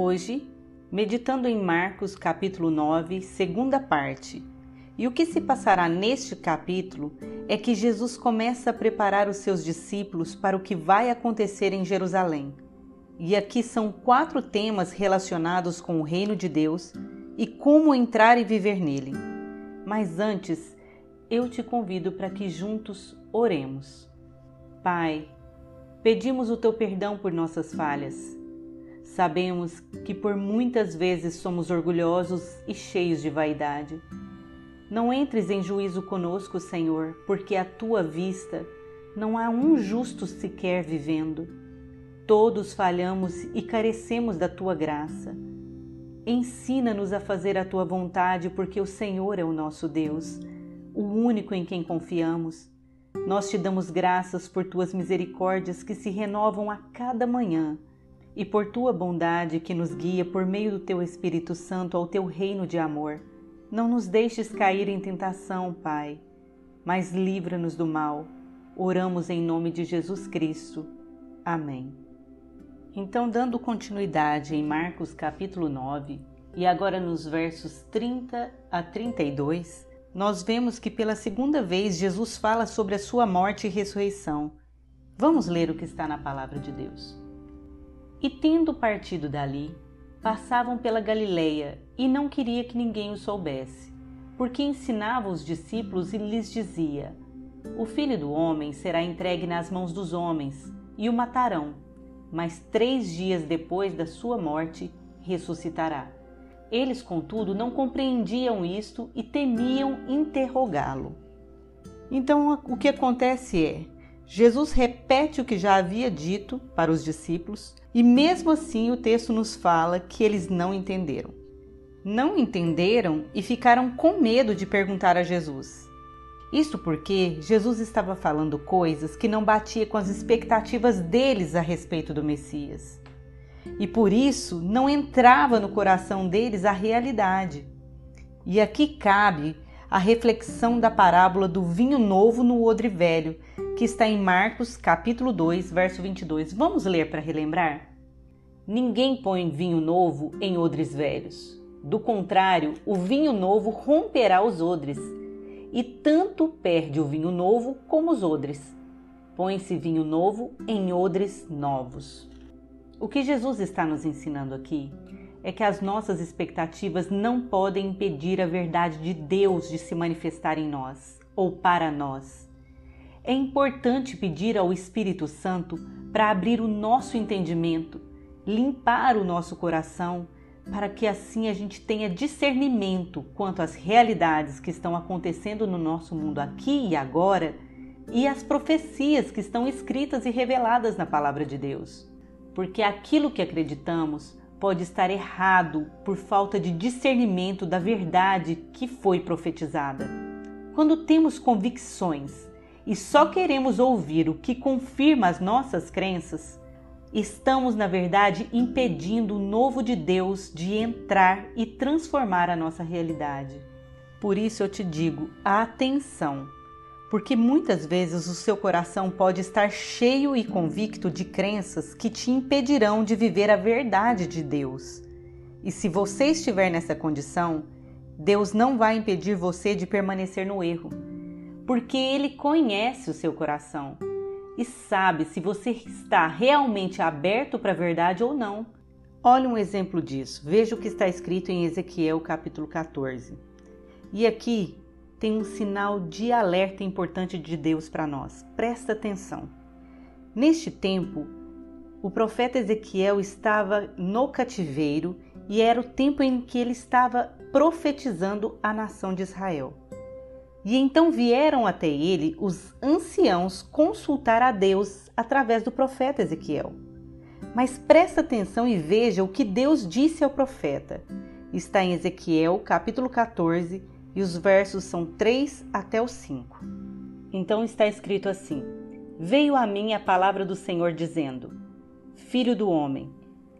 Hoje, meditando em Marcos capítulo 9, segunda parte. E o que se passará neste capítulo é que Jesus começa a preparar os seus discípulos para o que vai acontecer em Jerusalém. E aqui são quatro temas relacionados com o reino de Deus e como entrar e viver nele. Mas antes, eu te convido para que juntos oremos. Pai, pedimos o teu perdão por nossas falhas Sabemos que por muitas vezes somos orgulhosos e cheios de vaidade. Não entres em juízo conosco, Senhor, porque à tua vista não há um justo sequer vivendo. Todos falhamos e carecemos da tua graça. Ensina-nos a fazer a tua vontade, porque o Senhor é o nosso Deus, o único em quem confiamos. Nós te damos graças por tuas misericórdias que se renovam a cada manhã e por tua bondade que nos guia por meio do teu Espírito Santo ao teu reino de amor. Não nos deixes cair em tentação, Pai, mas livra-nos do mal. Oramos em nome de Jesus Cristo. Amém. Então, dando continuidade em Marcos capítulo 9, e agora nos versos 30 a 32, nós vemos que pela segunda vez Jesus fala sobre a sua morte e ressurreição. Vamos ler o que está na palavra de Deus. E tendo partido dali, passavam pela Galileia, e não queria que ninguém o soubesse, porque ensinava os discípulos e lhes dizia: O filho do homem será entregue nas mãos dos homens, e o matarão, mas três dias depois da sua morte ressuscitará. Eles, contudo, não compreendiam isto e temiam interrogá-lo. Então, o que acontece é: Jesus repete o que já havia dito para os discípulos, e mesmo assim o texto nos fala que eles não entenderam. Não entenderam e ficaram com medo de perguntar a Jesus. Isto porque Jesus estava falando coisas que não batia com as expectativas deles a respeito do Messias. E por isso não entrava no coração deles a realidade. E aqui cabe a reflexão da parábola do vinho novo no odre velho, que está em Marcos, capítulo 2, verso 22. Vamos ler para relembrar? Ninguém põe vinho novo em odres velhos. Do contrário, o vinho novo romperá os odres, e tanto perde o vinho novo como os odres. Põe-se vinho novo em odres novos. O que Jesus está nos ensinando aqui é que as nossas expectativas não podem impedir a verdade de Deus de se manifestar em nós ou para nós. É importante pedir ao Espírito Santo para abrir o nosso entendimento, limpar o nosso coração, para que assim a gente tenha discernimento quanto às realidades que estão acontecendo no nosso mundo aqui e agora e as profecias que estão escritas e reveladas na palavra de Deus. Porque aquilo que acreditamos pode estar errado por falta de discernimento da verdade que foi profetizada. Quando temos convicções e só queremos ouvir o que confirma as nossas crenças, estamos, na verdade, impedindo o novo de Deus de entrar e transformar a nossa realidade. Por isso eu te digo: atenção! Porque muitas vezes o seu coração pode estar cheio e convicto de crenças que te impedirão de viver a verdade de Deus. E se você estiver nessa condição, Deus não vai impedir você de permanecer no erro, porque Ele conhece o seu coração e sabe se você está realmente aberto para a verdade ou não. Olhe um exemplo disso. Veja o que está escrito em Ezequiel capítulo 14. E aqui tem um sinal de alerta importante de Deus para nós. Presta atenção. Neste tempo, o profeta Ezequiel estava no cativeiro e era o tempo em que ele estava profetizando a nação de Israel. E então vieram até ele os anciãos consultar a Deus através do profeta Ezequiel. Mas presta atenção e veja o que Deus disse ao profeta. Está em Ezequiel, capítulo 14, e os versos são 3 até o 5. Então está escrito assim: Veio a mim a palavra do Senhor dizendo: Filho do homem,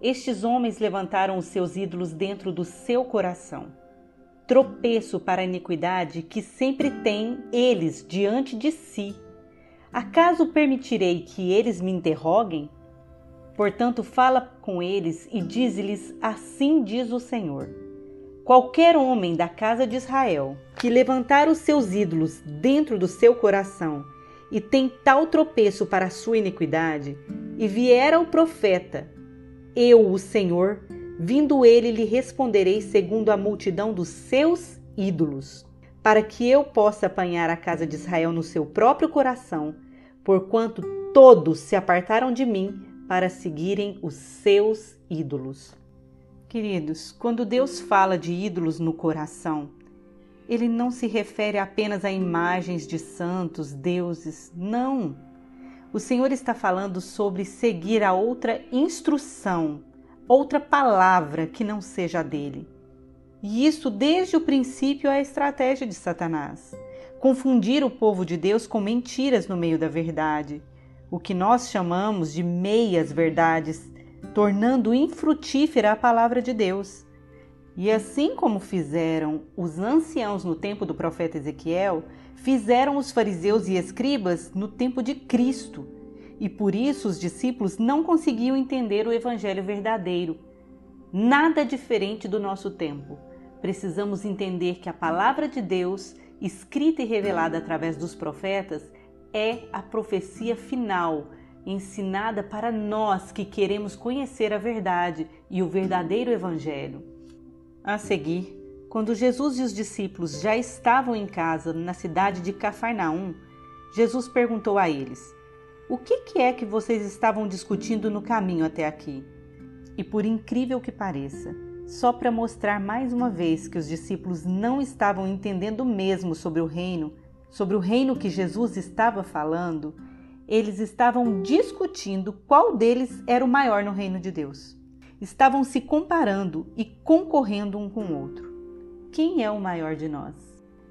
estes homens levantaram os seus ídolos dentro do seu coração. Tropeço para a iniquidade que sempre têm eles diante de si. Acaso permitirei que eles me interroguem? Portanto, fala com eles e diz-lhes: Assim diz o Senhor. Qualquer homem da casa de Israel que levantar os seus ídolos dentro do seu coração e tem tal tropeço para a sua iniquidade, e vier ao profeta, eu, o Senhor, vindo ele, lhe responderei segundo a multidão dos seus ídolos, para que eu possa apanhar a casa de Israel no seu próprio coração, porquanto todos se apartaram de mim para seguirem os seus ídolos. Queridos, quando Deus fala de ídolos no coração, ele não se refere apenas a imagens de santos, deuses, não. O Senhor está falando sobre seguir a outra instrução, outra palavra que não seja a dele. E isso desde o princípio é a estratégia de Satanás. Confundir o povo de Deus com mentiras no meio da verdade, o que nós chamamos de meias verdades, tornando infrutífera a palavra de Deus. E assim como fizeram os anciãos no tempo do profeta Ezequiel, fizeram os fariseus e escribas no tempo de Cristo. E por isso os discípulos não conseguiam entender o evangelho verdadeiro. Nada diferente do nosso tempo. Precisamos entender que a palavra de Deus, escrita e revelada através dos profetas, é a profecia final, ensinada para nós que queremos conhecer a verdade e o verdadeiro evangelho. A seguir, quando Jesus e os discípulos já estavam em casa na cidade de Cafarnaum, Jesus perguntou a eles: O que, é que vocês estavam discutindo no caminho até aqui? E por incrível que pareça, só para mostrar mais uma vez que os discípulos não estavam entendendo mesmo sobre o reino, sobre o reino que Jesus estava falando, eles estavam discutindo qual deles era o maior no reino de Deus estavam se comparando e concorrendo um com o outro. Quem é o maior de nós?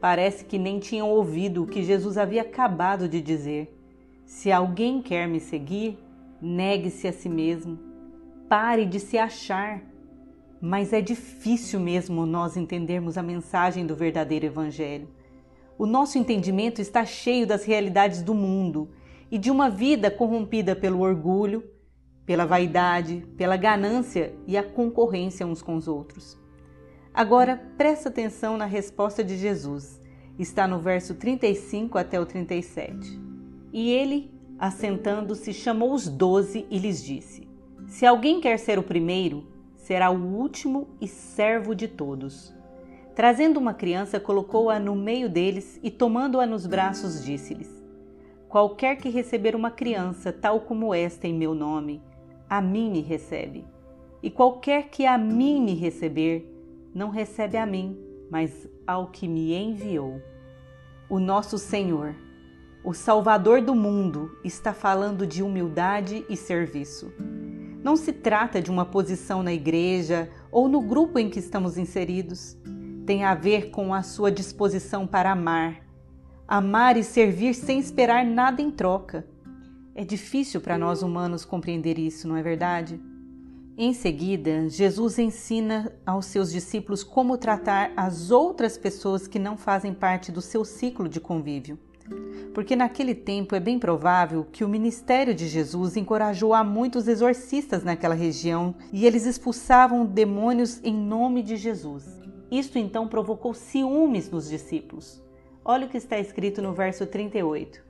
Parece que nem tinham ouvido o que Jesus havia acabado de dizer. Se alguém quer me seguir, negue-se a si mesmo, pare de se achar. Mas é difícil mesmo nós entendermos a mensagem do verdadeiro Evangelho. O nosso entendimento está cheio das realidades do mundo e de uma vida corrompida pelo orgulho, pela vaidade, pela ganância e a concorrência uns com os outros. Agora presta atenção na resposta de Jesus. Está no verso 35 até o 37. E ele, assentando-se, chamou os doze e lhes disse: Se alguém quer ser o primeiro, será o último e servo de todos. Trazendo uma criança, colocou-a no meio deles e, tomando-a nos braços, disse-lhes: Qualquer que receber uma criança, tal como esta, em meu nome, a mim me recebe. E qualquer que a mim me receber, não recebe a mim, mas ao que me enviou. O nosso Senhor, o Salvador do mundo, está falando de humildade e serviço. Não se trata de uma posição na igreja ou no grupo em que estamos inseridos. Tem a ver com a sua disposição para amar. Amar e servir sem esperar nada em troca. É difícil para nós humanos compreender isso, não é verdade? Em seguida, Jesus ensina aos seus discípulos como tratar as outras pessoas que não fazem parte do seu ciclo de convívio. Porque naquele tempo é bem provável que o ministério de Jesus encorajou a muitos exorcistas naquela região e eles expulsavam demônios em nome de Jesus. Isto então provocou ciúmes nos discípulos. Olha o que está escrito no verso 38.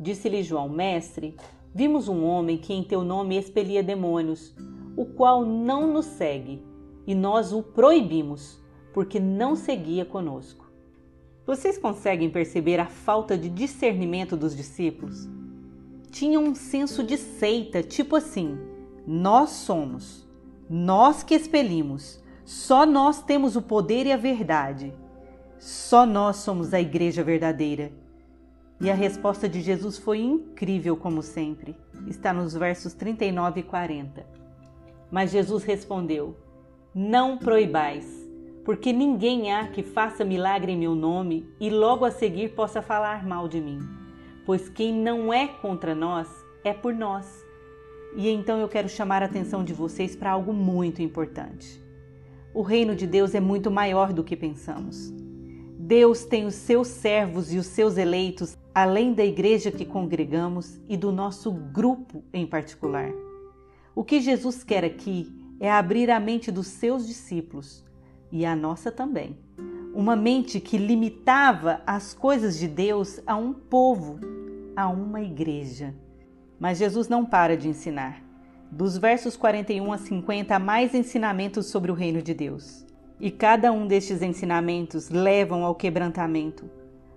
Disse-lhe João, mestre, Vimos um homem que em teu nome expelia demônios, o qual não nos segue, e nós o proibimos, porque não seguia conosco. Vocês conseguem perceber a falta de discernimento dos discípulos? Tinham um senso de seita, tipo assim: nós somos, nós que expelimos, só nós temos o poder e a verdade, só nós somos a igreja verdadeira. E a resposta de Jesus foi incrível, como sempre. Está nos versos 39 e 40. Mas Jesus respondeu: Não proibais, porque ninguém há que faça milagre em meu nome e logo a seguir possa falar mal de mim. Pois quem não é contra nós é por nós. E então eu quero chamar a atenção de vocês para algo muito importante. O reino de Deus é muito maior do que pensamos. Deus tem os seus servos e os seus eleitos, além da igreja que congregamos e do nosso grupo em particular. O que Jesus quer aqui é abrir a mente dos seus discípulos e a nossa também. Uma mente que limitava as coisas de Deus a um povo, a uma igreja. Mas Jesus não para de ensinar. Dos versos 41 a 50 há mais ensinamentos sobre o reino de Deus. E cada um destes ensinamentos levam ao quebrantamento,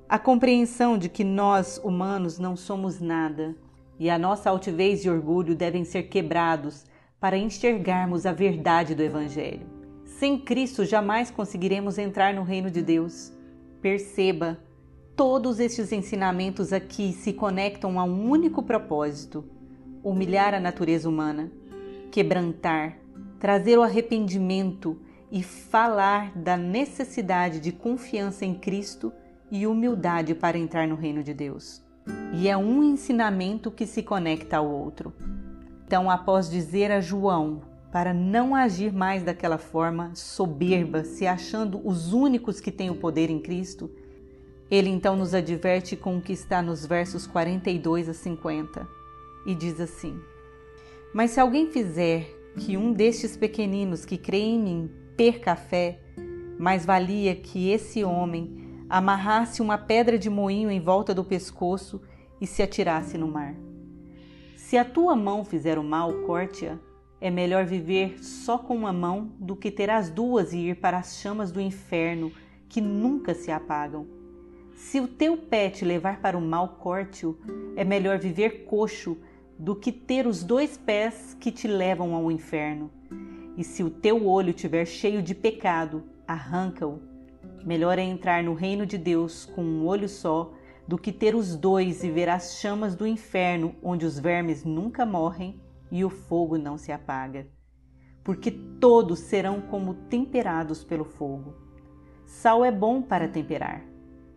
a compreensão de que nós, humanos, não somos nada e a nossa altivez e orgulho devem ser quebrados para enxergarmos a verdade do Evangelho. Sem Cristo jamais conseguiremos entrar no reino de Deus. Perceba, todos estes ensinamentos aqui se conectam a um único propósito: humilhar a natureza humana, quebrantar, trazer o arrependimento e falar da necessidade de confiança em Cristo e humildade para entrar no reino de Deus. E é um ensinamento que se conecta ao outro. Então, após dizer a João para não agir mais daquela forma soberba, se achando os únicos que têm o poder em Cristo, ele então nos adverte com o que está nos versos 42 a 50 e diz assim: Mas se alguém fizer que um destes pequeninos que creem em mim perca a fé, mais valia que esse homem amarrasse uma pedra de moinho em volta do pescoço e se atirasse no mar. Se a tua mão fizer o mal, corte-a. É melhor viver só com uma mão do que ter as duas e ir para as chamas do inferno que nunca se apagam. Se o teu pé te levar para o mal, corte-o. É melhor viver coxo do que ter os dois pés que te levam ao inferno. E se o teu olho estiver cheio de pecado, arranca-o. Melhor é entrar no reino de Deus com um olho só do que ter os dois e ver as chamas do inferno, onde os vermes nunca morrem e o fogo não se apaga. Porque todos serão como temperados pelo fogo. Sal é bom para temperar,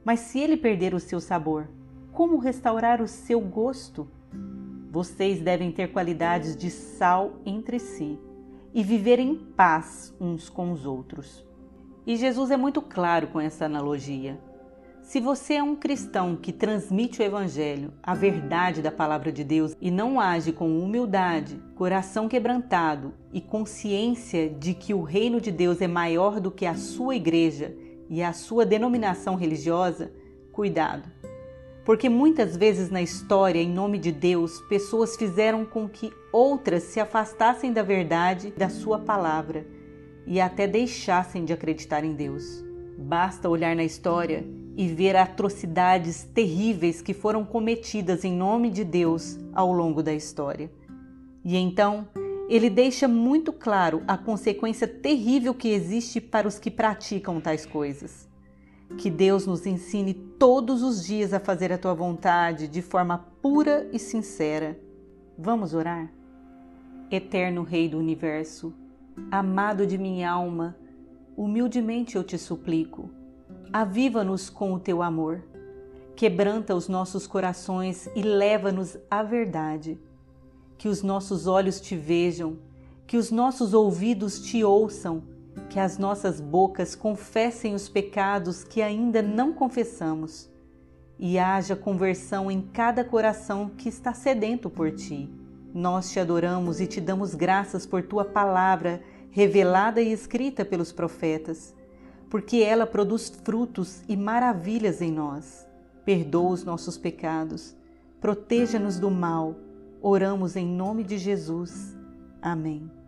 mas se ele perder o seu sabor, como restaurar o seu gosto? Vocês devem ter qualidades de sal entre si e viver em paz uns com os outros. E Jesus é muito claro com essa analogia. Se você é um cristão que transmite o Evangelho, a verdade da palavra de Deus e não age com humildade, coração quebrantado e consciência de que o reino de Deus é maior do que a sua igreja e a sua denominação religiosa, cuidado. Porque muitas vezes na história, em nome de Deus, pessoas fizeram com que outras se afastassem da verdade da sua palavra e até deixassem de acreditar em Deus. Basta olhar na história e ver atrocidades terríveis que foram cometidas em nome de Deus ao longo da história. E então, ele deixa muito claro a consequência terrível que existe para os que praticam tais coisas. Que Deus nos ensine todos os dias a fazer a tua vontade de forma pura e sincera. Vamos orar? Eterno Rei do universo, amado de minha alma, humildemente eu te suplico Aviva-nos com o teu amor. Quebranta os nossos corações e leva-nos à verdade. Que os nossos olhos te vejam, que os nossos ouvidos te ouçam, que as nossas bocas confessem os pecados que ainda não confessamos e haja conversão em cada coração que está sedento por ti. Nós te adoramos e te damos graças por tua palavra revelada e escrita pelos profetas porque ela produz frutos e maravilhas em nós. Perdoa os nossos pecados, proteja-nos do mal. Oramos em nome de Jesus. Amém.